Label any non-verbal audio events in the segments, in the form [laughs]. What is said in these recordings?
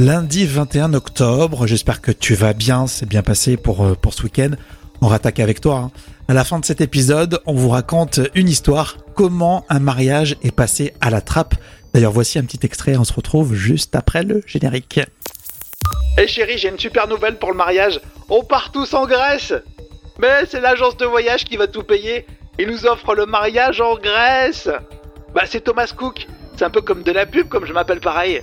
lundi 21 octobre. J'espère que tu vas bien, c'est bien passé pour, euh, pour ce week-end. On rattaque avec toi. hein. À la fin de cet épisode, on vous raconte une histoire, comment un mariage est passé à la trappe. D'ailleurs, voici un petit extrait, on se retrouve juste après le générique. Eh chérie, j'ai une super nouvelle pour le mariage. On part tous en Grèce. Mais c'est l'agence de voyage qui va tout payer. Il nous offre le mariage en Grèce. Bah c'est Thomas Cook. C'est un peu comme de la pub, comme je m'appelle pareil.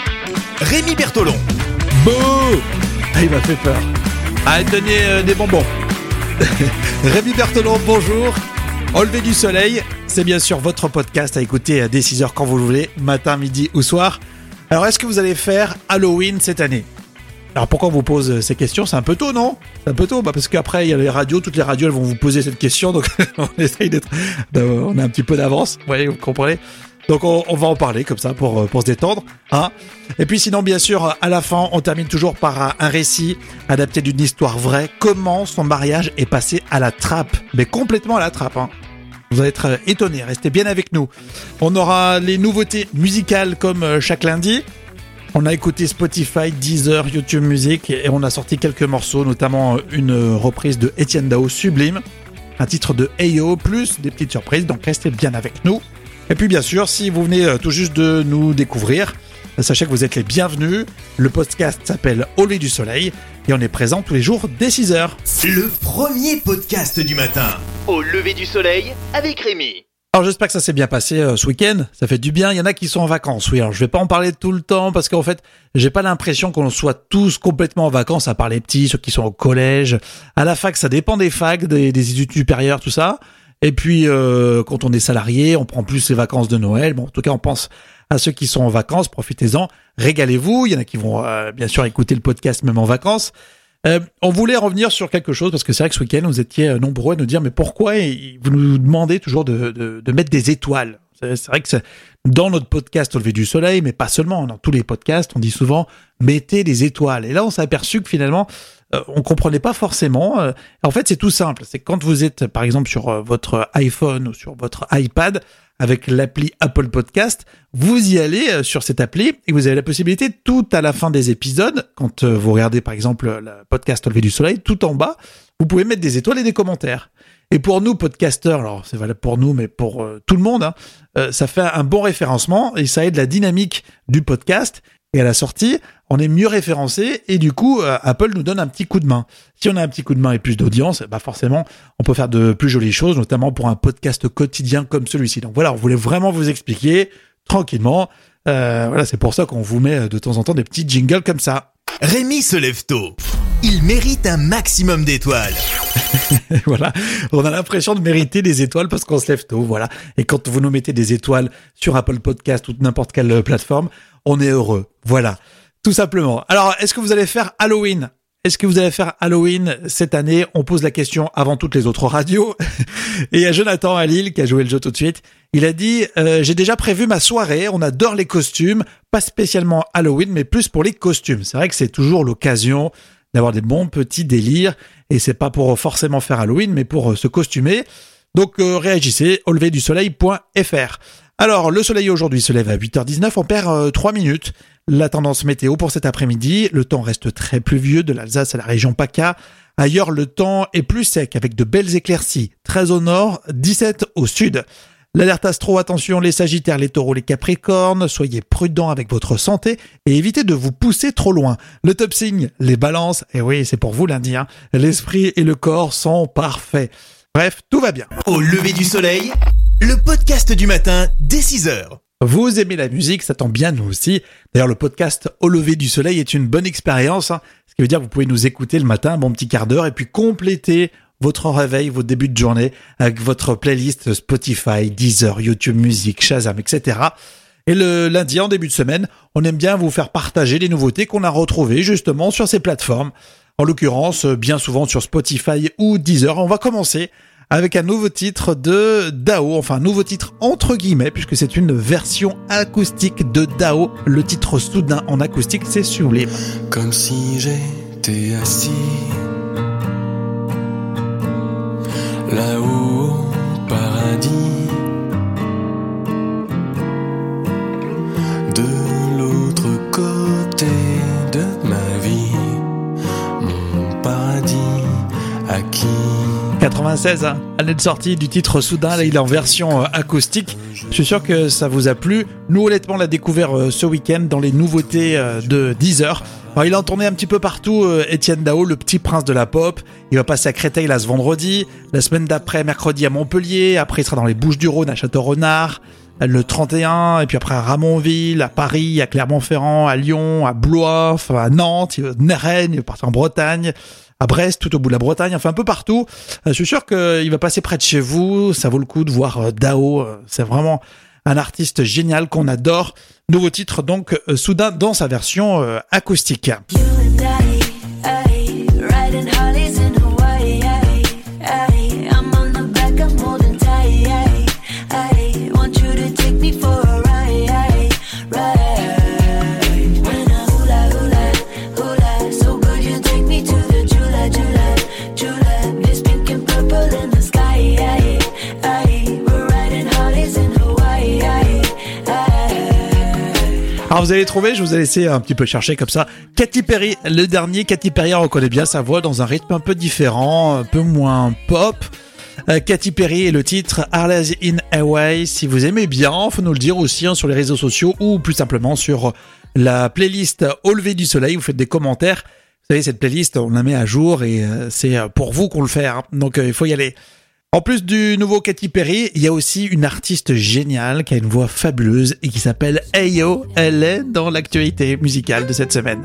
Rémi Bertolon. Bouh Ah, il m'a fait peur. Allez, donner euh, des bonbons. [laughs] Rémi Berthelon, bonjour. Lever du soleil, c'est bien sûr votre podcast à écouter dès 6h quand vous le voulez, matin, midi ou soir. Alors, est-ce que vous allez faire Halloween cette année? Alors, pourquoi on vous pose ces questions? C'est un peu tôt, non? C'est un peu tôt, bah parce qu'après, il y a les radios, toutes les radios, elles vont vous poser cette question, donc [laughs] on essaye d'être... On a un petit peu d'avance, vous voyez, vous comprenez? Donc on, va en parler comme ça pour, euh, pour se détendre. Hein et puis sinon, bien sûr, à la fin, on termine toujours par un, récit adapté d'une histoire vraie. Comment son mariage est passé à la trappe? Mais complètement à la trappe. Hein. Vous allez être euh, étonnés, restez bien avec nous. On aura les nouveautés musicales comme euh, chaque lundi. On a écouté Spotify, Deezer, YouTube Music et on a sorti quelques morceaux, notamment une reprise de Etienne Dao Sublime, un titre de Ayo, plus des petites surprises, donc restez bien avec nous. Et puis bien sûr, si vous venez euh, tout juste de nous découvrir, euh, sachez que vous êtes les bienvenus. Le podcast s'appelle Au lever du soleil et on est présent tous les jours dès 6h. Le premier podcast du matin. Au lever du soleil avec Rémi. Alors j'espère que ça s'est bien passé euh, ce week-end, ça fait du bien, il y en a qui sont en vacances, oui, alors je vais pas en parler tout le temps parce qu'en fait j'ai pas l'impression qu'on soit tous complètement en vacances à part les petits, ceux qui sont au collège, à la fac ça dépend des facs, des, des études supérieures, tout ça, et puis euh, quand on est salarié on prend plus les vacances de Noël, bon en tout cas on pense à ceux qui sont en vacances, profitez-en, régalez-vous, il y en a qui vont euh, bien sûr écouter le podcast même en vacances, euh, on voulait revenir sur quelque chose parce que c'est vrai que ce week-end vous étiez euh, nombreux à nous dire mais pourquoi vous nous demandez toujours de, de, de mettre des étoiles? C'est vrai que dans notre podcast au lever du soleil, mais pas seulement, dans tous les podcasts, on dit souvent mettez des étoiles. Et là, on s'est aperçu que finalement, euh, on comprenait pas forcément. euh, en fait, c'est tout simple. C'est quand vous êtes, par exemple, sur euh, votre iPhone ou sur votre iPad avec l'appli Apple Podcast, vous y allez euh, sur cette appli et vous avez la possibilité tout à la fin des épisodes, quand vous regardez par exemple le podcast au lever du soleil, tout en bas, vous pouvez mettre des étoiles et des commentaires. Et pour nous, podcasteurs, alors c'est valable pour nous, mais pour tout le monde, hein, ça fait un bon référencement et ça aide la dynamique du podcast. Et à la sortie, on est mieux référencé et du coup, euh, Apple nous donne un petit coup de main. Si on a un petit coup de main et plus d'audience, bah forcément, on peut faire de plus jolies choses, notamment pour un podcast quotidien comme celui-ci. Donc voilà, on voulait vraiment vous expliquer tranquillement. Euh, voilà, c'est pour ça qu'on vous met euh, de temps en temps des petits jingles comme ça. Rémi se lève tôt. Il mérite un maximum d'étoiles. [laughs] Voilà, on a l'impression de mériter des étoiles parce qu'on se lève tôt, voilà. Et quand vous nous mettez des étoiles sur Apple Podcast ou n'importe quelle plateforme, on est heureux. Voilà, tout simplement. Alors, est-ce que vous allez faire Halloween? Est-ce que vous allez faire Halloween cette année? On pose la question avant toutes les autres radios. [laughs] Et il y a Jonathan à Lille qui a joué le jeu tout de suite. Il a dit euh, j'ai déjà prévu ma soirée. On adore les costumes, pas spécialement Halloween, mais plus pour les costumes. C'est vrai que c'est toujours l'occasion d'avoir des bons petits délires. Et c'est pas pour forcément faire Halloween, mais pour euh, se costumer. Donc euh, réagissez au lever du soleil.fr. Alors, le soleil aujourd'hui se lève à 8h19, on perd euh, 3 minutes. La tendance météo pour cet après-midi, le temps reste très pluvieux de l'Alsace à la région PACA. Ailleurs, le temps est plus sec avec de belles éclaircies. 13 au nord, 17 au sud. L'alerte astro, attention les sagittaires, les taureaux, les capricornes, soyez prudents avec votre santé et évitez de vous pousser trop loin. Le top signe, les balances, et oui c'est pour vous lundi, hein. l'esprit et le corps sont parfaits. Bref, tout va bien. Au lever du soleil, le podcast du matin dès 6 heures. Vous aimez la musique, ça tombe bien nous aussi. D'ailleurs le podcast Au lever du soleil est une bonne expérience, hein. ce qui veut dire que vous pouvez nous écouter le matin, un bon petit quart d'heure, et puis compléter votre réveil, vos débuts de journée avec votre playlist Spotify, Deezer, YouTube Music, Shazam, etc. Et le lundi, en début de semaine, on aime bien vous faire partager les nouveautés qu'on a retrouvées justement sur ces plateformes. En l'occurrence, bien souvent sur Spotify ou Deezer. On va commencer avec un nouveau titre de Dao, enfin un nouveau titre entre guillemets, puisque c'est une version acoustique de Dao. Le titre soudain en acoustique, c'est sublime. Comme si j'étais assis 96, hein, année de sortie du titre Soudain, là il est en version euh, acoustique. Je suis sûr que ça vous a plu. Nous honnêtement on l'a découvert euh, ce week-end dans les nouveautés euh, de Deezer. Alors, il a en tourné un petit peu partout, Étienne Dao, le petit prince de la pop. Il va passer à Créteil là ce vendredi, la semaine d'après mercredi à Montpellier, après il sera dans les Bouches du Rhône à Château-Renard, le 31, et puis après à Ramonville, à Paris, à Clermont-Ferrand, à Lyon, à Blois, enfin, à Nantes, va- Rennes, il va partir en Bretagne, à Brest, tout au bout de la Bretagne, enfin un peu partout. Euh, Je suis sûr qu'il va passer près de chez vous, ça vaut le coup de voir euh, Dao, euh, c'est vraiment un artiste génial qu'on adore. Nouveau titre donc euh, soudain dans sa version euh, acoustique. Vous allez trouver, je vous ai laissé un petit peu chercher comme ça. Katy Perry, le dernier, Katy Perry, on reconnaît bien sa voix dans un rythme un peu différent, un peu moins pop. Euh, Katy Perry et le titre Arles in Hawaii. Si vous aimez bien, faut nous le dire aussi hein, sur les réseaux sociaux ou plus simplement sur la playlist Au lever du soleil. Vous faites des commentaires. Vous savez, cette playlist, on la met à jour et euh, c'est euh, pour vous qu'on le fait. hein. Donc il faut y aller. En plus du nouveau Katy Perry, il y a aussi une artiste géniale qui a une voix fabuleuse et qui s'appelle Ayo. Elle est dans l'actualité musicale de cette semaine.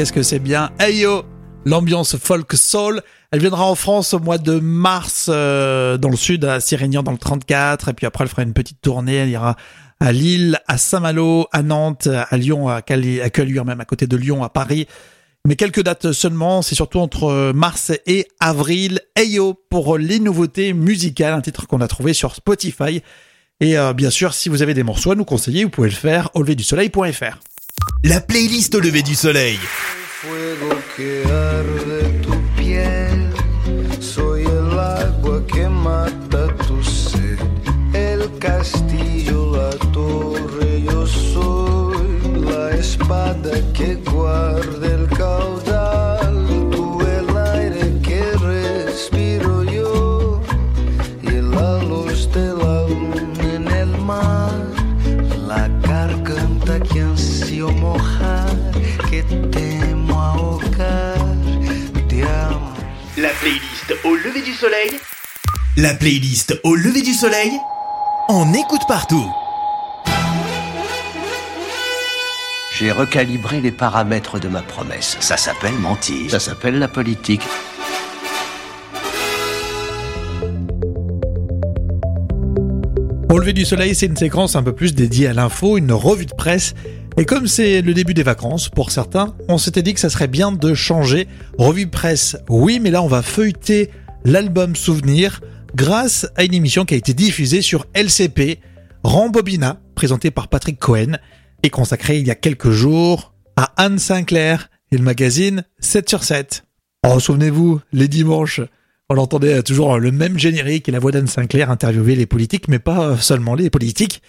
Qu'est-ce que c'est bien Ayo L'ambiance folk soul. Elle viendra en France au mois de mars euh, dans le sud, à Sirignan dans le 34. Et puis après, elle fera une petite tournée. Elle ira à Lille, à Saint-Malo, à Nantes, à Lyon, à, Cali, à Caluire, même à côté de Lyon, à Paris. Mais quelques dates seulement, c'est surtout entre mars et avril. Ayo pour les nouveautés musicales, un titre qu'on a trouvé sur Spotify. Et euh, bien sûr, si vous avez des morceaux à nous conseiller, vous pouvez le faire au leverdusoleil.fr. La playlist au lever du soleil. Lever du soleil. La playlist au lever du soleil. On écoute partout. J'ai recalibré les paramètres de ma promesse. Ça s'appelle mentir. Ça s'appelle la politique. Au lever du soleil, c'est une séquence un peu plus dédiée à l'info, une revue de presse. Et comme c'est le début des vacances pour certains, on s'était dit que ça serait bien de changer. Revue de presse, oui, mais là on va feuilleter l'album Souvenir grâce à une émission qui a été diffusée sur LCP, Rambobina, présentée par Patrick Cohen, et consacrée il y a quelques jours à Anne Sinclair et le magazine 7 sur 7. Oh, souvenez-vous, les dimanches, on entendait toujours le même générique et la voix d'Anne Sinclair interviewer les politiques, mais pas seulement les politiques.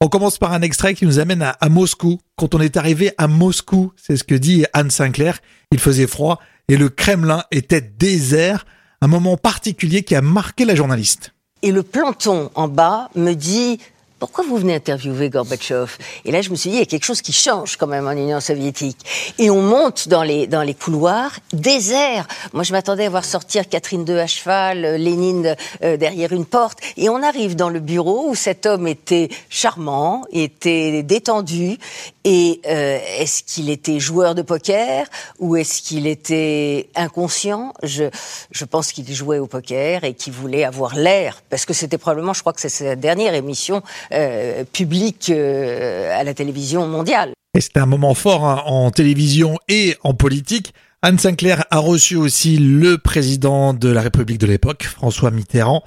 On commence par un extrait qui nous amène à, à Moscou. Quand on est arrivé à Moscou, c'est ce que dit Anne Sinclair, il faisait froid et le Kremlin était désert, un moment particulier qui a marqué la journaliste. Et le planton en bas me dit pourquoi vous venez interviewer Gorbatchev? Et là, je me suis dit, il y a quelque chose qui change quand même en Union soviétique. Et on monte dans les, dans les couloirs, désert. Moi, je m'attendais à voir sortir Catherine II à cheval, euh, Lénine euh, derrière une porte. Et on arrive dans le bureau où cet homme était charmant, était détendu. Et euh, est-ce qu'il était joueur de poker ou est-ce qu'il était inconscient? Je, je pense qu'il jouait au poker et qu'il voulait avoir l'air, parce que c'était probablement, je crois que c'est sa dernière émission euh, publique euh, à la télévision mondiale. Et c'était un moment fort hein, en télévision et en politique. Anne Sinclair a reçu aussi le président de la République de l'époque, François Mitterrand.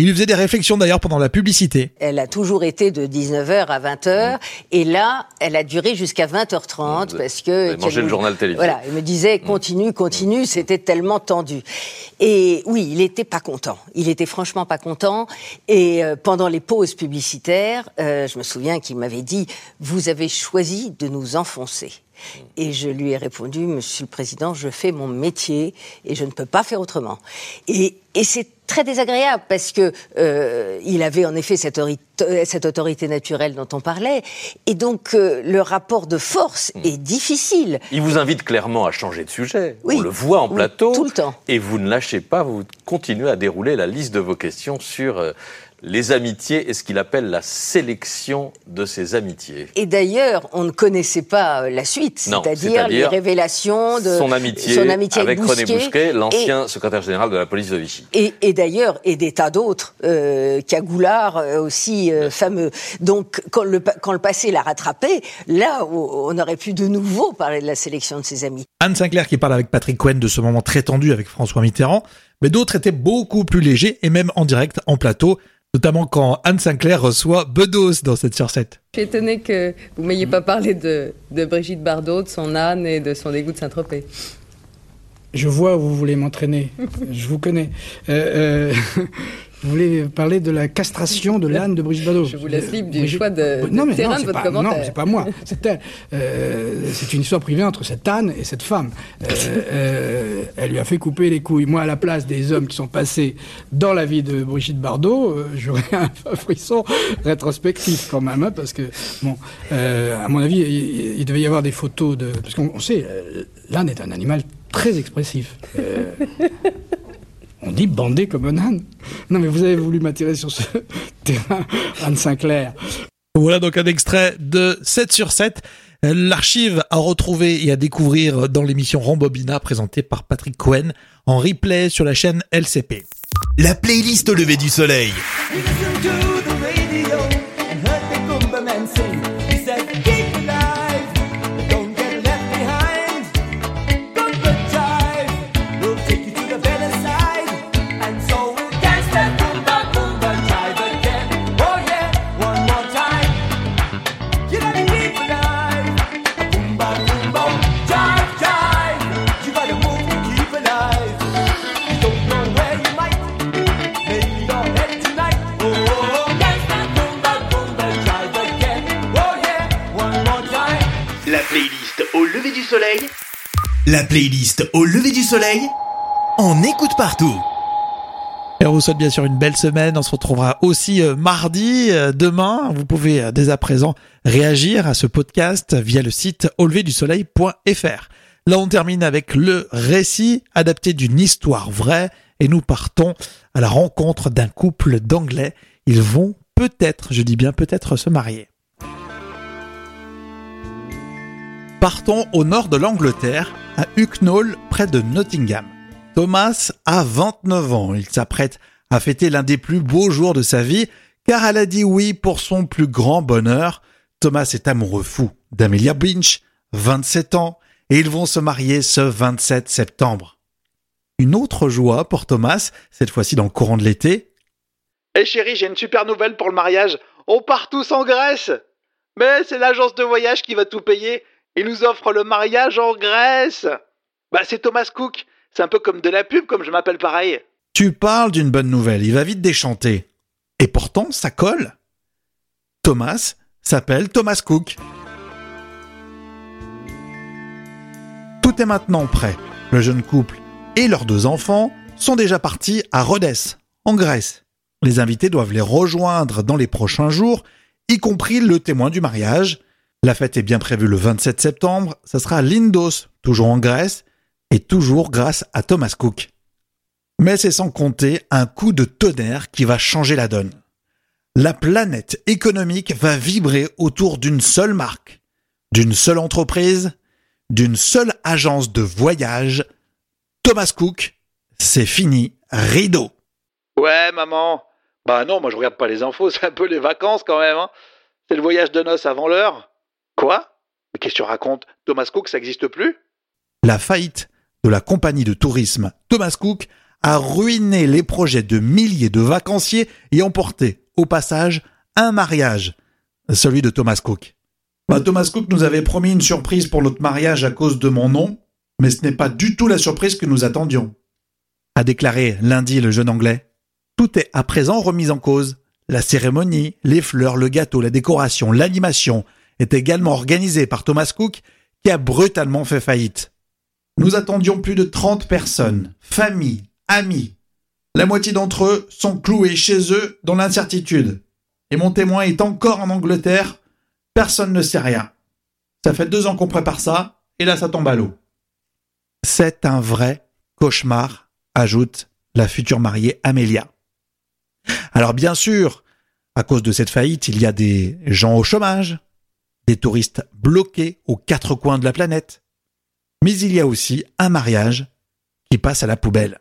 Il lui faisait des réflexions d'ailleurs pendant la publicité. Elle a toujours été de 19h à 20h, et là, elle a duré jusqu'à 20h30 parce que... mangé le journal télévisé. Voilà, elle me disait continue, continue, c'était tellement tendu. Et oui, il était pas content. Il était franchement pas content. Et euh, pendant les pauses publicitaires, euh, je me souviens qu'il m'avait dit vous avez choisi de nous enfoncer. Et je lui ai répondu, Monsieur le Président, je fais mon métier et je ne peux pas faire autrement. Et, et c'est très désagréable parce que euh, il avait en effet cette, ori- cette autorité naturelle dont on parlait, et donc euh, le rapport de force est difficile. Il vous invite clairement à changer de sujet. Oui. On le voit en Oui, plateau. tout le temps. Et vous ne lâchez pas, vous continuez à dérouler la liste de vos questions sur euh, les amitiés et ce qu'il appelle la sélection de ces amitiés. Et d'ailleurs, on ne connaissait pas euh, la suite, c'est-à-dire les révélations de son amitié, son amitié avec, René Bousquet, Et- l'ancien secrétaire général de la police de Vichy. Et, et d'ailleurs, et des tas d'autres, euh, Cagoulard euh, aussi euh, fameux. Donc, quand le, quand le passé l'a rattrapé, là, on on aurait pu de nouveau parler de la sélection de ses amis. Anne Sinclair qui parle avec Patrick Cohen de ce moment très tendu avec François Mitterrand, mais d'autres étaient beaucoup plus légers et même en direct en plateau, notamment quand Anne Sinclair reçoit Bedos dans cette sur 7. Je suis étonnée que vous m'ayez pas parlé de, de Brigitte Bardot, de son âne et de son dégoût de Saint-Tropez. Je vois où vous voulez m'entraîner. [laughs] Je vous connais. Euh, euh, [laughs] vous voulez parler de la castration de l'âne de Brigitte Bardot. Je vous laisse libre du choix de, non, de mais terrain non, de votre pas, commentaire. Non, c'est pas moi. C'est elle. Euh, c'est une histoire privée entre cet âne et cette femme. Euh, euh, elle lui a fait couper les couilles. Moi, à la place des hommes qui sont passés dans la vie de Brigitte Bardot, euh, j'aurais [laughs] un frisson rétrospectif quand même, hein, parce que bon, euh, à mon avis, il, il devait y avoir des photos de, parce qu'on on sait, euh, l'âne est un animal très expressif. On dit bandé comme un âne. Non, mais vous avez voulu m'attirer sur ce [laughs] terrain, Anne Sinclair. Voilà donc un extrait de 7 sur 7. L'archive à retrouver et à découvrir dans l'émission Rambobina présentée par Patrick Cohen en replay sur la chaîne LCP. La playlist au lever du soleil. La playlist au lever du soleil. On écoute partout. Et on vous souhaite bien sûr une belle semaine. On se retrouvera aussi euh, mardi, euh, demain. Vous pouvez euh, dès à présent réagir à ce podcast via le site auleverdusoleil.fr. Là, on termine avec le récit adapté d'une histoire vraie et nous partons à la rencontre d'un couple d'Anglais. Ils vont peut-être, je dis bien peut-être, se marier. Partons au nord de l'Angleterre, à Hucknall, près de Nottingham. Thomas a 29 ans. Il s'apprête à fêter l'un des plus beaux jours de sa vie, car elle a dit oui pour son plus grand bonheur. Thomas est amoureux fou d'Amelia Binch, 27 ans, et ils vont se marier ce 27 septembre. Une autre joie pour Thomas, cette fois-ci dans le courant de l'été. Eh chérie, j'ai une super nouvelle pour le mariage. On part tous en Grèce. Mais c'est l'agence de voyage qui va tout payer. Il nous offre le mariage en Grèce. Bah c'est Thomas Cook. C'est un peu comme de la pub, comme je m'appelle pareil. Tu parles d'une bonne nouvelle, il va vite déchanter. Et pourtant, ça colle. Thomas s'appelle Thomas Cook. Tout est maintenant prêt. Le jeune couple et leurs deux enfants sont déjà partis à Rhodes, en Grèce. Les invités doivent les rejoindre dans les prochains jours, y compris le témoin du mariage. La fête est bien prévue le 27 septembre. Ça sera à Lindos, toujours en Grèce, et toujours grâce à Thomas Cook. Mais c'est sans compter un coup de tonnerre qui va changer la donne. La planète économique va vibrer autour d'une seule marque, d'une seule entreprise, d'une seule agence de voyage. Thomas Cook, c'est fini, rideau. Ouais, maman. Bah non, moi je regarde pas les infos, [laughs] c'est un peu les vacances quand même. Hein. C'est le voyage de noces avant l'heure. Quoi? Mais qu'est-ce que tu racontes? Thomas Cook, ça existe plus? La faillite de la compagnie de tourisme Thomas Cook a ruiné les projets de milliers de vacanciers et emporté, au passage, un mariage, celui de Thomas Cook. Bah, Thomas Cook nous avait promis une surprise pour notre mariage à cause de mon nom, mais ce n'est pas du tout la surprise que nous attendions. A déclaré lundi le jeune anglais. Tout est à présent remis en cause. La cérémonie, les fleurs, le gâteau, la décoration, l'animation est également organisée par Thomas Cook qui a brutalement fait faillite. Nous attendions plus de 30 personnes, familles, amis. La moitié d'entre eux sont cloués chez eux dans l'incertitude. Et mon témoin est encore en Angleterre. Personne ne sait rien. Ça fait deux ans qu'on prépare ça, et là ça tombe à l'eau. C'est un vrai cauchemar, ajoute la future mariée Amélia. Alors bien sûr, à cause de cette faillite, il y a des gens au chômage, touristes bloqués aux quatre coins de la planète, mais il y a aussi un mariage qui passe à la poubelle.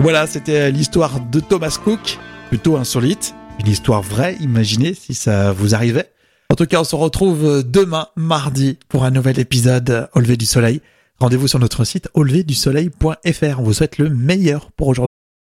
Voilà, c'était l'histoire de Thomas Cook, plutôt insolite, une histoire vraie, imaginez si ça vous arrivait. En tout cas, on se retrouve demain, mardi, pour un nouvel épisode au lever du soleil. Rendez-vous sur notre site auleverdusoleil.fr. On vous souhaite le meilleur pour aujourd'hui.